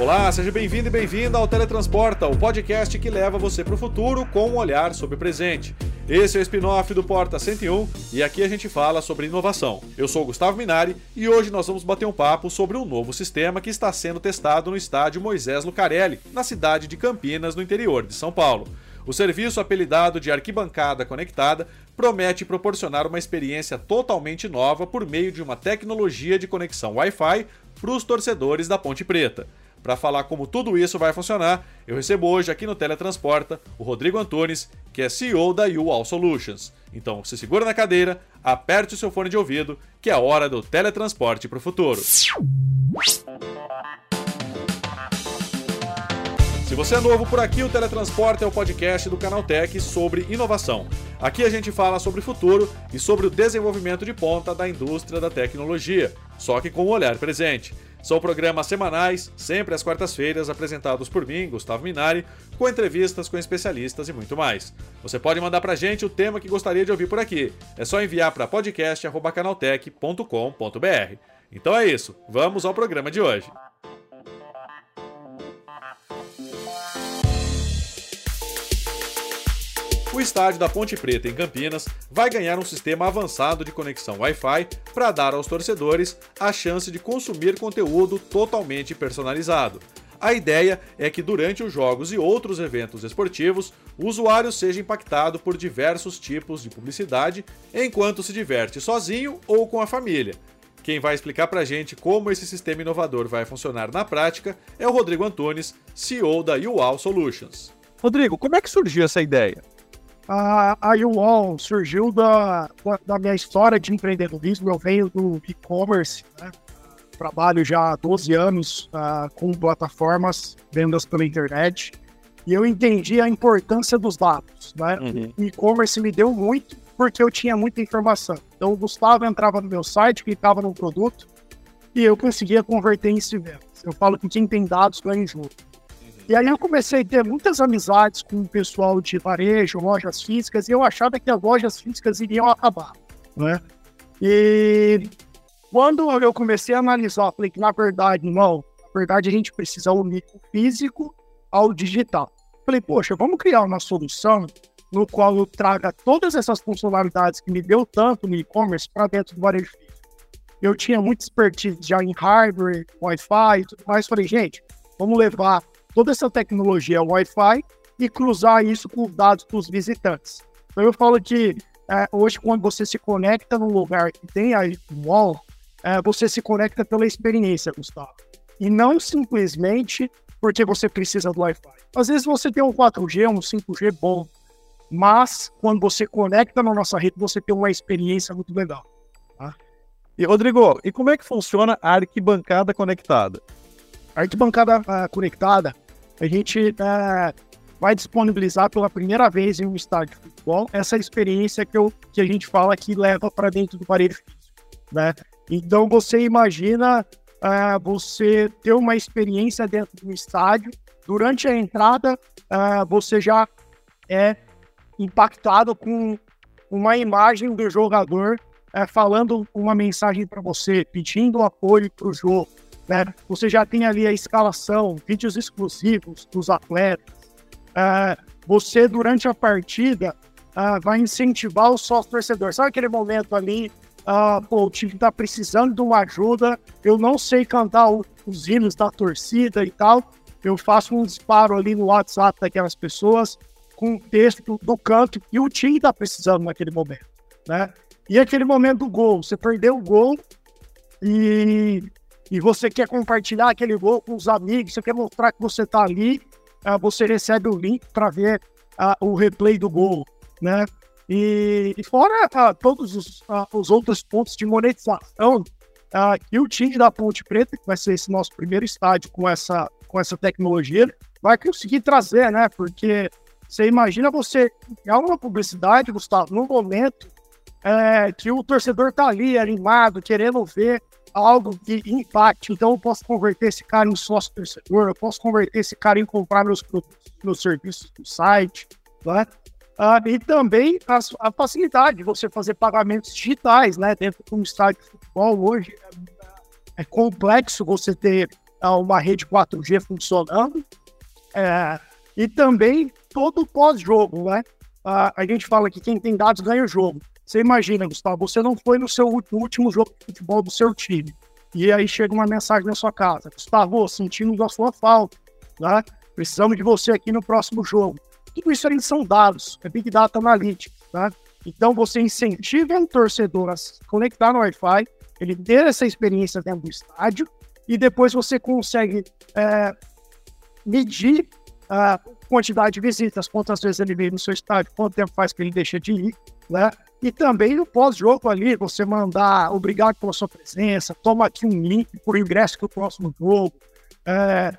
Olá, seja bem-vindo e bem-vinda ao Teletransporta, o podcast que leva você para o futuro com um olhar sobre o presente. Esse é o spin-off do Porta 101 e aqui a gente fala sobre inovação. Eu sou Gustavo Minari e hoje nós vamos bater um papo sobre um novo sistema que está sendo testado no estádio Moisés Lucarelli, na cidade de Campinas, no interior de São Paulo. O serviço, apelidado de Arquibancada Conectada, promete proporcionar uma experiência totalmente nova por meio de uma tecnologia de conexão Wi-Fi para os torcedores da Ponte Preta. Para falar como tudo isso vai funcionar, eu recebo hoje aqui no Teletransporta o Rodrigo Antunes, que é CEO da UAll Solutions. Então, se segura na cadeira, aperte o seu fone de ouvido, que é a hora do teletransporte para o futuro. Se você é novo por aqui, o Teletransporte é o podcast do Canaltech sobre inovação. Aqui a gente fala sobre o futuro e sobre o desenvolvimento de ponta da indústria da tecnologia, só que com o um olhar presente. São programas semanais, sempre às quartas-feiras, apresentados por mim, Gustavo Minari, com entrevistas com especialistas e muito mais. Você pode mandar pra gente o tema que gostaria de ouvir por aqui. É só enviar para podcast@canaltech.com.br. Então é isso, vamos ao programa de hoje. O estádio da Ponte Preta em Campinas vai ganhar um sistema avançado de conexão Wi-Fi para dar aos torcedores a chance de consumir conteúdo totalmente personalizado. A ideia é que durante os jogos e outros eventos esportivos, o usuário seja impactado por diversos tipos de publicidade enquanto se diverte sozinho ou com a família. Quem vai explicar para a gente como esse sistema inovador vai funcionar na prática é o Rodrigo Antunes, CEO da UAL Solutions. Rodrigo, como é que surgiu essa ideia? A, a UOL surgiu da, da minha história de empreendedorismo. Eu venho do e-commerce, né? trabalho já há 12 anos uh, com plataformas, vendas pela internet, e eu entendi a importância dos dados. Né? Uhum. O e-commerce me deu muito porque eu tinha muita informação. Então, o Gustavo entrava no meu site, clicava no produto, e eu conseguia converter em vendas. Eu falo que quem tem dados ganha junto. E aí eu comecei a ter muitas amizades com o pessoal de varejo, lojas físicas, e eu achava que as lojas físicas iriam acabar, né? E quando eu comecei a analisar, falei que na verdade, não, na verdade a gente precisa unir o físico ao digital. Falei, poxa, vamos criar uma solução no qual eu traga todas essas funcionalidades que me deu tanto no e-commerce para dentro do varejo físico. Eu tinha muita expertise já em hardware, Wi-Fi e tudo mais. Falei, gente, vamos levar toda essa tecnologia Wi-Fi e cruzar isso com os dados dos visitantes. Então eu falo que é, hoje quando você se conecta num lugar que tem a wall, é, você se conecta pela experiência, Gustavo. E não simplesmente porque você precisa do Wi-Fi. Às vezes você tem um 4G, um 5G bom, mas quando você conecta na nossa rede, você tem uma experiência muito legal. Tá? E Rodrigo, e como é que funciona a arquibancada conectada? A arquibancada uh, conectada a gente é, vai disponibilizar pela primeira vez em um estádio de futebol essa experiência que, eu, que a gente fala que leva para dentro do parede né? Então você imagina é, você ter uma experiência dentro do estádio, durante a entrada é, você já é impactado com uma imagem do jogador é, falando uma mensagem para você, pedindo apoio para o jogo. Né? Você já tem ali a escalação, vídeos exclusivos dos atletas. Uh, você, durante a partida, uh, vai incentivar o sócio torcedor. Sabe aquele momento ali, uh, pô, o time está precisando de uma ajuda, eu não sei cantar o, os hinos da torcida e tal, eu faço um disparo ali no WhatsApp daquelas pessoas com o texto do canto e o time está precisando naquele momento, né? E aquele momento do gol, você perdeu o gol e e você quer compartilhar aquele gol com os amigos, você quer mostrar que você está ali, uh, você recebe o link para ver uh, o replay do gol, né? E, e fora uh, todos os, os, outros pontos de monetização que o time da Ponte Preta, que vai ser esse nosso primeiro estádio com essa, com essa tecnologia, vai conseguir trazer, né? Porque você imagina você criar uma publicidade, Gustavo, no momento é, que o torcedor tá ali animado, querendo ver algo que impacte. Então, eu posso converter esse cara em sócio torcedor, eu posso converter esse cara em comprar meus produtos, meus serviços no site, né? Ah, e também a, a, facilidade de você fazer pagamentos digitais, né? Dentro de um estádio de futebol, hoje é, é complexo você ter uma rede 4G funcionando, é, e também todo pós-jogo, né? A, a gente fala que quem tem dados ganha o jogo. Você imagina, Gustavo, você não foi no seu último jogo de futebol do seu time. E aí chega uma mensagem na sua casa. Gustavo, sentimos a sua falta, né? Precisamos de você aqui no próximo jogo. Tudo isso aí são dados, é Big Data Analytics, tá? Então você incentiva um torcedor a se conectar no Wi-Fi, ele ter essa experiência dentro do estádio, e depois você consegue é, medir a quantidade de visitas, quantas vezes ele veio no seu estádio, quanto tempo faz que ele deixa de ir, né? E também no pós-jogo ali, você mandar obrigado pela sua presença, toma aqui um link por ingresso para o próximo jogo. É,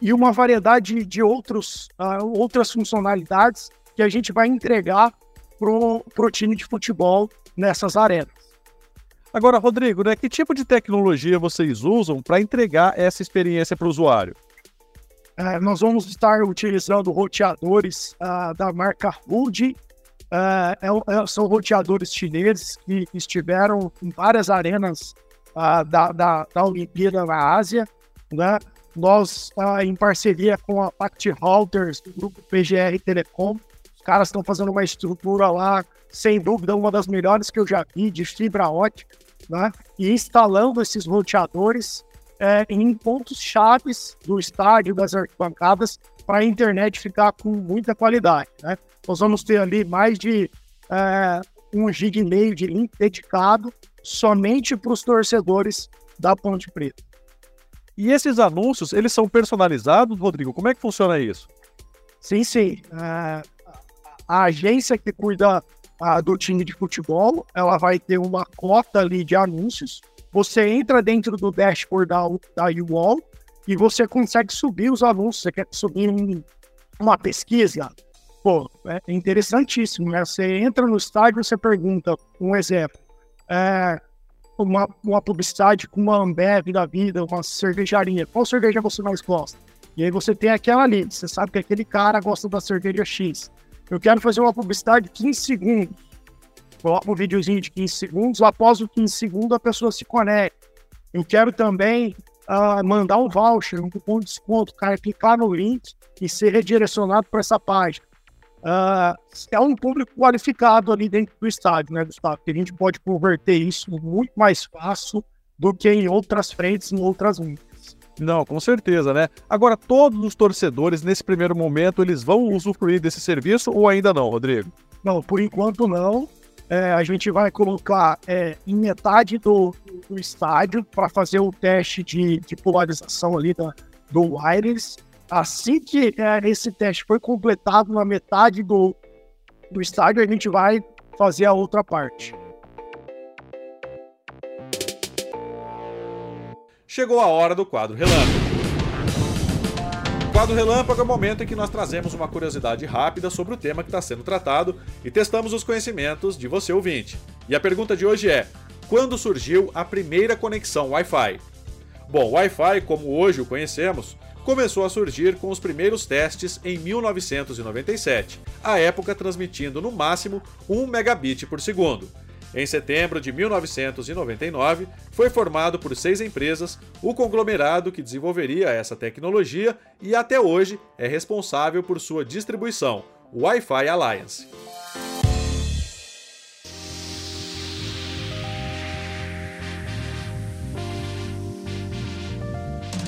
e uma variedade de outros, uh, outras funcionalidades que a gente vai entregar para o time de futebol nessas arenas. Agora, Rodrigo, né, que tipo de tecnologia vocês usam para entregar essa experiência para o usuário? É, nós vamos estar utilizando roteadores uh, da marca Wood. Uh, são roteadores chineses que estiveram em várias arenas uh, da, da, da Olimpíada na Ásia. Né? Nós, em parceria com a Pact Routers, do grupo PGR Telecom, os caras estão fazendo uma estrutura lá, sem dúvida, uma das melhores que eu já vi, de fibra ótica, né? e instalando esses roteadores é, em pontos chaves do estádio, das arquibancadas, para a internet ficar com muita qualidade. Né? Nós vamos ter ali mais de é, um gig e meio de link dedicado somente para os torcedores da Ponte Preta. E esses anúncios, eles são personalizados, Rodrigo? Como é que funciona isso? Sim, sim. É, a agência que cuida do time de futebol, ela vai ter uma cota ali de anúncios você entra dentro do dashboard da, da UOL e você consegue subir os anúncios. Você quer subir uma pesquisa? Pô, é interessantíssimo, né? Você entra no estádio, você pergunta, um exemplo, é, uma, uma publicidade com uma Ambev da vida, uma cervejaria, qual cerveja você mais gosta? E aí você tem aquela ali, você sabe que aquele cara gosta da cerveja X. Eu quero fazer uma publicidade de 15 segundos coloca um videozinho de 15 segundos, após os 15 segundos a pessoa se conecta. Eu quero também uh, mandar um voucher, um cupom de desconto, o cara clicar no link e ser redirecionado para essa página. Uh, é um público qualificado ali dentro do estádio, né, Gustavo? Que a gente pode converter isso muito mais fácil do que em outras frentes, em outras linhas. Não, com certeza, né? Agora, todos os torcedores, nesse primeiro momento, eles vão usufruir desse serviço ou ainda não, Rodrigo? Não, por enquanto não é, a gente vai colocar é, em metade do, do estádio para fazer o teste de, de polarização ali da, do wireless. Assim que é, esse teste for completado na metade do, do estádio, a gente vai fazer a outra parte. Chegou a hora do quadro relâmpago quadro Relâmpago é o momento em que nós trazemos uma curiosidade rápida sobre o tema que está sendo tratado e testamos os conhecimentos de você ouvinte. E a pergunta de hoje é: quando surgiu a primeira conexão Wi-Fi? Bom, o Wi-Fi, como hoje o conhecemos, começou a surgir com os primeiros testes em 1997, à época transmitindo no máximo 1 megabit por segundo. Em setembro de 1999, foi formado por seis empresas o conglomerado que desenvolveria essa tecnologia e até hoje é responsável por sua distribuição, o Wi-Fi Alliance.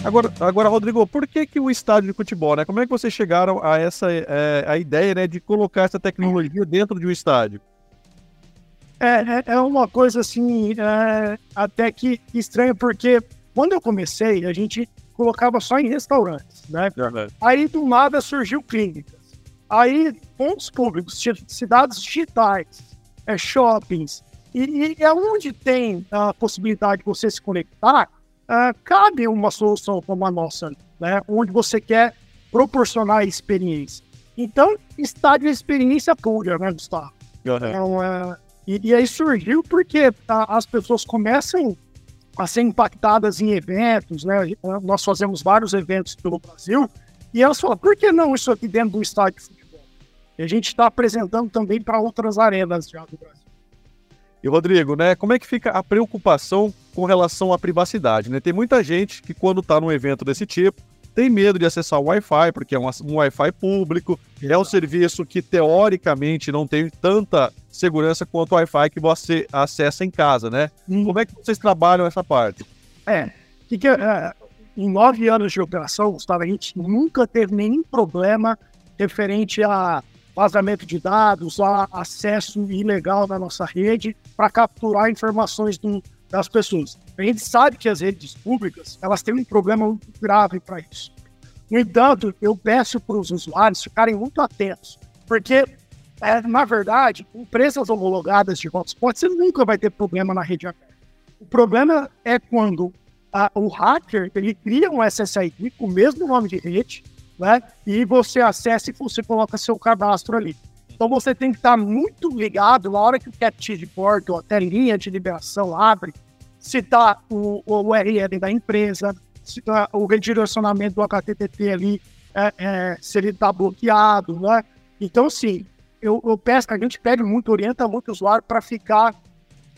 Agora, agora, Rodrigo, por que, que o estádio de futebol, né? Como é que vocês chegaram a essa é, a ideia né, de colocar essa tecnologia dentro de um estádio? É, é, é uma coisa assim, é, até que estranha, porque quando eu comecei, a gente colocava só em restaurantes, né? Aí do nada surgiu clínicas. Aí pontos públicos, cidades digitais, é, shoppings. E, e é onde tem a possibilidade de você se conectar, é, cabe uma solução como a nossa, né? Onde você quer proporcionar experiência. Então, estádio é experiência pura, né, Gustavo? Uhum. Então, é, e, e aí surgiu porque a, as pessoas começam a ser impactadas em eventos, né? Nós fazemos vários eventos pelo Brasil e elas falam, por que não isso aqui dentro do estádio de futebol? E a gente está apresentando também para outras arenas já do Brasil. E Rodrigo, né? Como é que fica a preocupação com relação à privacidade, né? Tem muita gente que quando está num evento desse tipo tem medo de acessar o Wi-Fi, porque é um, um Wi-Fi público, é um serviço que teoricamente não tem tanta segurança quanto o Wi-Fi que você acessa em casa, né? Hum. Como é que vocês trabalham essa parte? É, que que, é, em nove anos de operação, Gustavo, a gente nunca teve nenhum problema referente a vazamento de dados, a acesso ilegal na nossa rede para capturar informações do, das pessoas. A gente sabe que as redes públicas elas têm um problema muito grave para isso. No entanto, eu peço para os usuários ficarem muito atentos, porque, é, na verdade, empresas homologadas de hotspot, você nunca vai ter problema na rede aberta. O problema é quando a, o hacker ele cria um SSID com o mesmo nome de rede, né? E você acessa e você coloca seu cadastro ali. Então você tem que estar muito ligado na hora que o capture port ou até linha de liberação abre, se está o, o URL da empresa, se tá o redirecionamento do HTTP ali, é, é, se ele está bloqueado, né? Então, sim, eu, eu peço, a gente pede muito, orienta muito o usuário para ficar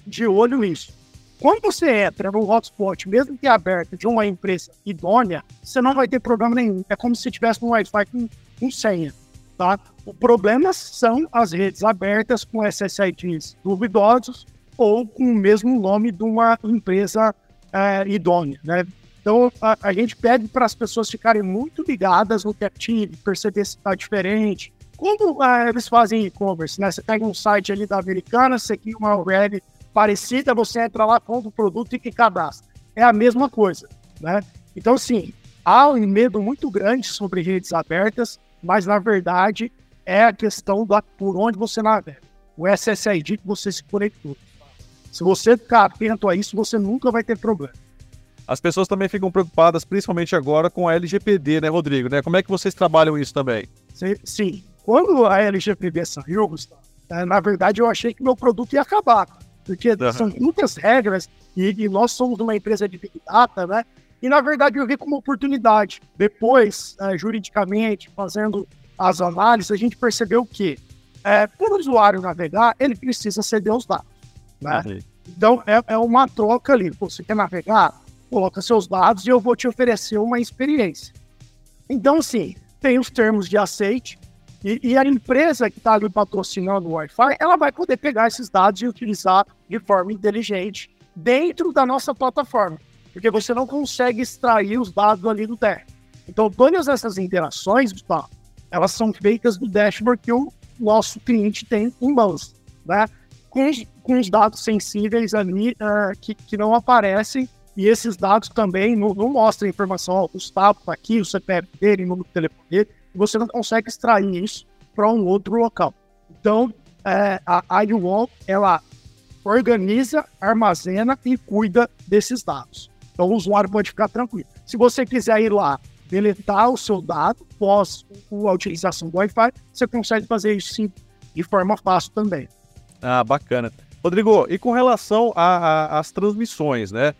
de olho nisso. Quando você entra no hotspot, mesmo que aberto, de uma empresa idônea, você não vai ter problema nenhum. É como se tivesse um Wi-Fi com, com senha, tá? O problema são as redes abertas com SSIDs duvidosos ou com o mesmo nome de uma empresa é, idônea, né? Então, a, a gente pede para as pessoas ficarem muito ligadas no que perceber se está diferente. Como é, eles fazem e-commerce, né? Você pega um site ali da Americana, você cria uma web parecida, você entra lá, compra o produto e cadastra. É a mesma coisa, né? Então, sim, há um medo muito grande sobre redes abertas, mas na verdade é a questão da por onde você navega. O SSID que você se conectou. Se você ficar atento a isso, você nunca vai ter problema. As pessoas também ficam preocupadas, principalmente agora, com a LGPD, né, Rodrigo? Né? Como é que vocês trabalham isso também? Sim. Quando a LGPD saiu, Gustavo, é, na verdade eu achei que meu produto ia acabar porque uhum. são muitas regras e, e, nós somos uma empresa de Big Data, né? E na verdade eu vi como oportunidade. Depois, é, juridicamente, fazendo as análises, a gente percebeu que é, para o usuário navegar, ele precisa ceder os dados, né? Uhum. Então é, é, uma troca ali. Você quer navegar? Coloca seus dados e eu vou te oferecer uma experiência. Então, sim, tem os termos de aceite, e, e a empresa que está ali patrocinando o Wi-Fi, ela vai poder pegar esses dados e utilizar de forma inteligente dentro da nossa plataforma, porque você não consegue extrair os dados ali do dash. Então, todas essas interações, Gustavo, elas são feitas do dashboard que o nosso cliente tem em mãos, né? Com, com os dados sensíveis ali uh, que, que não aparecem e esses dados também não, não mostram informação, o Gustavo está aqui, o CPF dele, o número de telefone dele, você não consegue extrair isso para um outro local. Então, é, a IUOL, ela organiza, armazena e cuida desses dados. Então, o usuário pode ficar tranquilo. Se você quiser ir lá deletar o seu dado pós a utilização do Wi-Fi, você consegue fazer isso sim de forma fácil também. Ah, bacana. Rodrigo, e com relação às transmissões, né?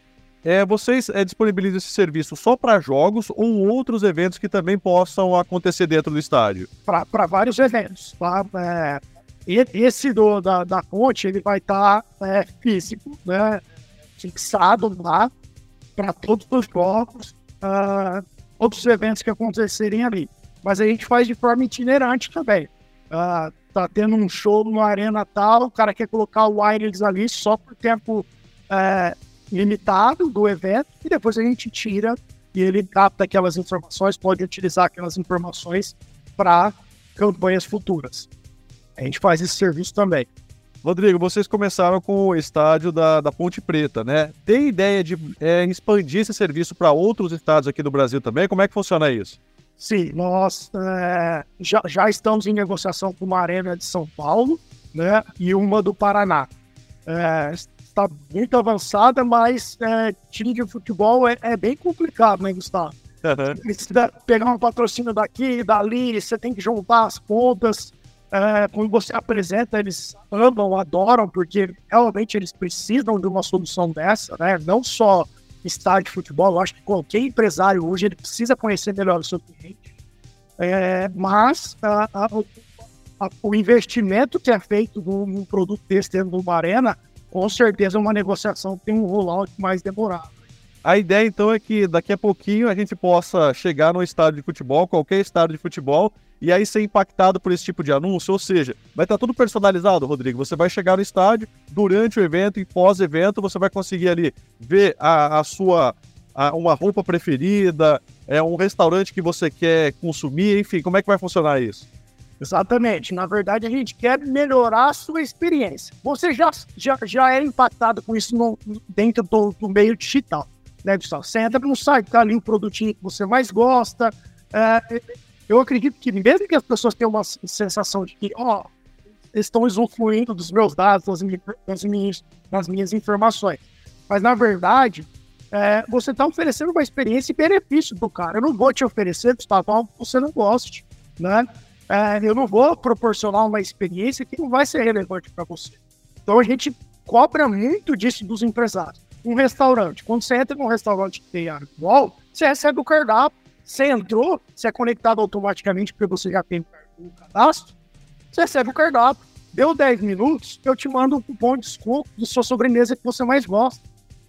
É, vocês é, disponibilizam esse serviço só para jogos ou outros eventos que também possam acontecer dentro do estádio? Para vários eventos. Tá? É, esse do, da, da ponte ele vai estar tá, é, físico, né, fixado lá para todos os jogos, uh, outros eventos que acontecerem ali. Mas a gente faz de forma itinerante também. Uh, tá tendo um show numa arena tal, o cara quer colocar o wireless ali só por tempo uh, limitado do evento e depois a gente tira e ele capta aquelas informações, pode utilizar aquelas informações para campanhas futuras. A gente faz esse serviço também. Rodrigo, vocês começaram com o estádio da, da Ponte Preta, né? Tem ideia de é, expandir esse serviço para outros estados aqui do Brasil também? Como é que funciona isso? Sim, nós é, já, já estamos em negociação com uma arena de São Paulo né, e uma do Paraná. É, está muito avançada, mas é, time de futebol é, é, bem complicado, né, Gustavo? Uhum. Precisa pegar um patrocínio daqui, dali, você tem que juntar as pontas. É, quando você apresenta, eles amam, adoram, porque realmente eles precisam de uma solução dessa, né? Não só estádio de futebol, eu acho que qualquer empresário hoje ele precisa conhecer melhor o seu cliente. É, mas a, a, a, o investimento que é feito num, num produto desse dentro de uma arena com certeza uma negociação tem um rollout mais demorado. A ideia então é que daqui a pouquinho a gente possa chegar no estádio de futebol, qualquer estádio de futebol, e aí ser impactado por esse tipo de anúncio, ou seja, vai estar tudo personalizado, Rodrigo. Você vai chegar no estádio durante o evento e pós-evento, você vai conseguir ali ver a, a sua a, uma roupa preferida, é um restaurante que você quer consumir, enfim, como é que vai funcionar isso? Exatamente. Na verdade, a gente quer melhorar a sua experiência. Você já, já, já é impactado com isso no, dentro do, do meio digital né, Gustavo? Você entra no site, tá ali o produtinho que você mais gosta. É, eu acredito que mesmo que as pessoas tenham uma sensação de que, ó, estão usufruindo dos meus dados, das minhas, das minhas, das minhas informações. Mas, na verdade, é, você está oferecendo uma experiência e benefício do cara. Eu não vou te oferecer, Gustavo, algo que você não goste, né? É, eu não vou proporcionar uma experiência que não vai ser relevante para você. Então, a gente cobra muito disso dos empresários um restaurante. Quando você entra num restaurante que tem wall, você recebe o cardápio. Você entrou, você é conectado automaticamente porque você já tem o cadastro. Você recebe o cardápio. Deu 10 minutos, eu te mando um cupom de desconto da sua sobremesa que você mais gosta.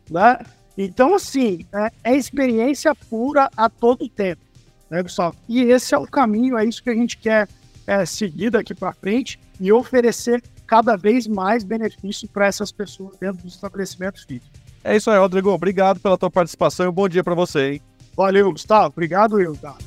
Né? Então, assim, é, é experiência pura a todo tempo. Né, pessoal? E esse é o caminho, é isso que a gente quer é, seguir daqui para frente e oferecer cada vez mais benefício para essas pessoas dentro dos estabelecimentos físicos. É isso aí, Rodrigo. Obrigado pela tua participação e um bom dia para você, hein? Valeu, Gustavo. Obrigado, eu, tá?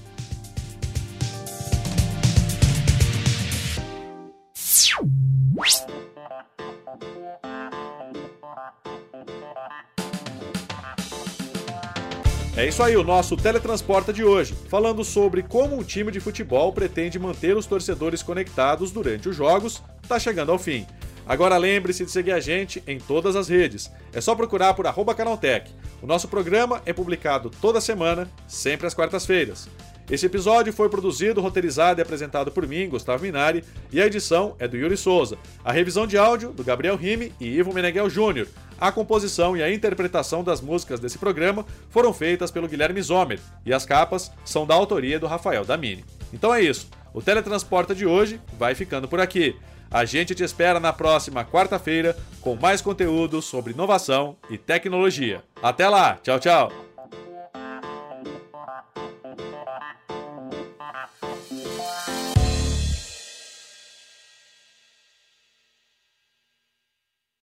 É isso aí, o nosso Teletransporta de hoje, falando sobre como um time de futebol pretende manter os torcedores conectados durante os jogos, está chegando ao fim. Agora lembre-se de seguir a gente em todas as redes. É só procurar por arroba Canaltech. O nosso programa é publicado toda semana, sempre às quartas-feiras. Esse episódio foi produzido, roteirizado e apresentado por mim, Gustavo Minari, e a edição é do Yuri Souza. A revisão de áudio do Gabriel Rime e Ivo Meneghel Júnior. A composição e a interpretação das músicas desse programa foram feitas pelo Guilherme Zomer, e as capas são da autoria do Rafael Damini. Então é isso. O Teletransporta de hoje vai ficando por aqui. A gente te espera na próxima quarta-feira com mais conteúdo sobre inovação e tecnologia. Até lá, tchau, tchau!